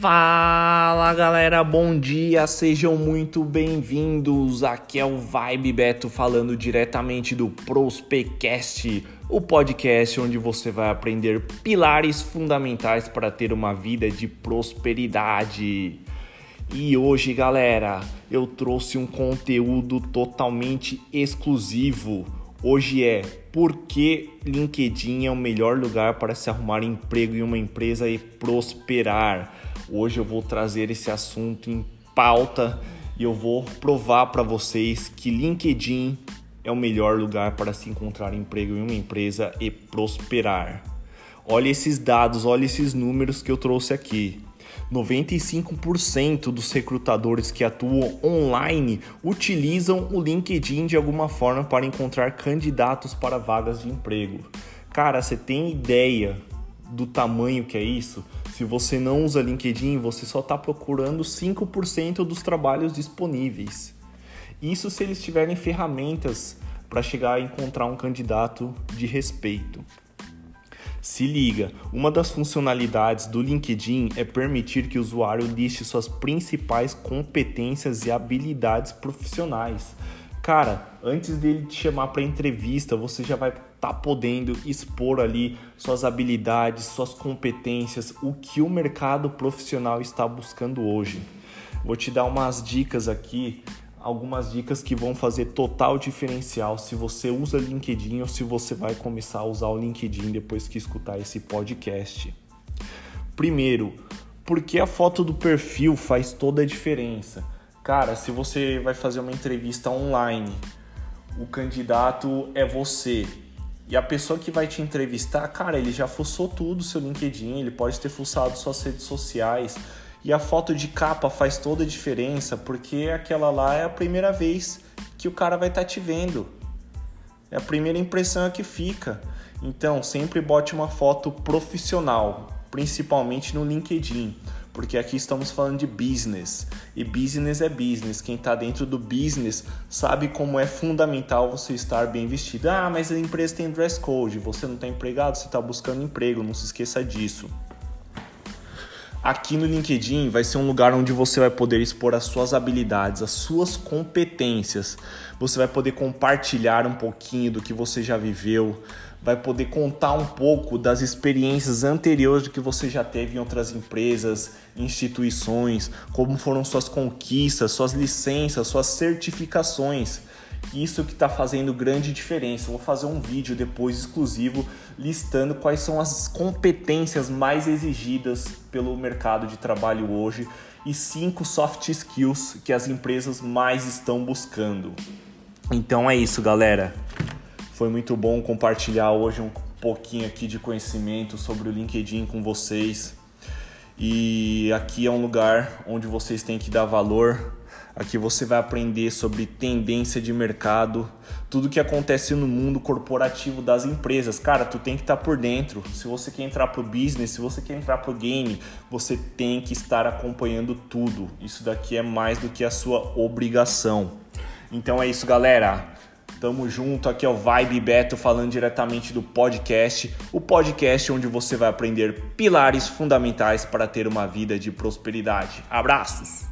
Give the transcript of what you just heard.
Fala galera, bom dia, sejam muito bem-vindos. Aqui é o Vibe Beto falando diretamente do Prospecast, o podcast onde você vai aprender pilares fundamentais para ter uma vida de prosperidade. E hoje, galera, eu trouxe um conteúdo totalmente exclusivo. Hoje é por que LinkedIn é o melhor lugar para se arrumar emprego em uma empresa e prosperar. Hoje eu vou trazer esse assunto em pauta e eu vou provar para vocês que LinkedIn é o melhor lugar para se encontrar emprego em uma empresa e prosperar. Olha esses dados, olha esses números que eu trouxe aqui. 95% dos recrutadores que atuam online utilizam o LinkedIn de alguma forma para encontrar candidatos para vagas de emprego. Cara, você tem ideia do tamanho que é isso? Se você não usa LinkedIn, você só está procurando 5% dos trabalhos disponíveis. Isso se eles tiverem ferramentas para chegar a encontrar um candidato de respeito. Se liga, uma das funcionalidades do LinkedIn é permitir que o usuário liste suas principais competências e habilidades profissionais. Cara, antes dele te chamar para entrevista, você já vai estar tá podendo expor ali suas habilidades, suas competências, o que o mercado profissional está buscando hoje. Vou te dar umas dicas aqui algumas dicas que vão fazer total diferencial se você usa LinkedIn ou se você vai começar a usar o LinkedIn depois que escutar esse podcast. Primeiro, porque a foto do perfil faz toda a diferença. Cara, se você vai fazer uma entrevista online, o candidato é você. E a pessoa que vai te entrevistar, cara, ele já fuçou tudo seu LinkedIn, ele pode ter fuçado suas redes sociais, e a foto de capa faz toda a diferença, porque aquela lá é a primeira vez que o cara vai estar tá te vendo. É a primeira impressão que fica. Então, sempre bote uma foto profissional, principalmente no LinkedIn, porque aqui estamos falando de business. E business é business. Quem está dentro do business sabe como é fundamental você estar bem vestido. Ah, mas a empresa tem dress code, você não está empregado, você está buscando emprego, não se esqueça disso. Aqui no LinkedIn vai ser um lugar onde você vai poder expor as suas habilidades, as suas competências. Você vai poder compartilhar um pouquinho do que você já viveu, vai poder contar um pouco das experiências anteriores que você já teve em outras empresas, instituições, como foram suas conquistas, suas licenças, suas certificações. Isso que está fazendo grande diferença. Eu vou fazer um vídeo depois exclusivo listando quais são as competências mais exigidas pelo mercado de trabalho hoje e cinco soft skills que as empresas mais estão buscando. Então é isso, galera. Foi muito bom compartilhar hoje um pouquinho aqui de conhecimento sobre o LinkedIn com vocês. E aqui é um lugar onde vocês têm que dar valor Aqui você vai aprender sobre tendência de mercado, tudo que acontece no mundo corporativo das empresas. Cara, tu tem que estar tá por dentro. Se você quer entrar pro business, se você quer entrar pro game, você tem que estar acompanhando tudo. Isso daqui é mais do que a sua obrigação. Então é isso, galera. Tamo junto, aqui é o Vibe Beto falando diretamente do podcast, o podcast onde você vai aprender pilares fundamentais para ter uma vida de prosperidade. Abraços!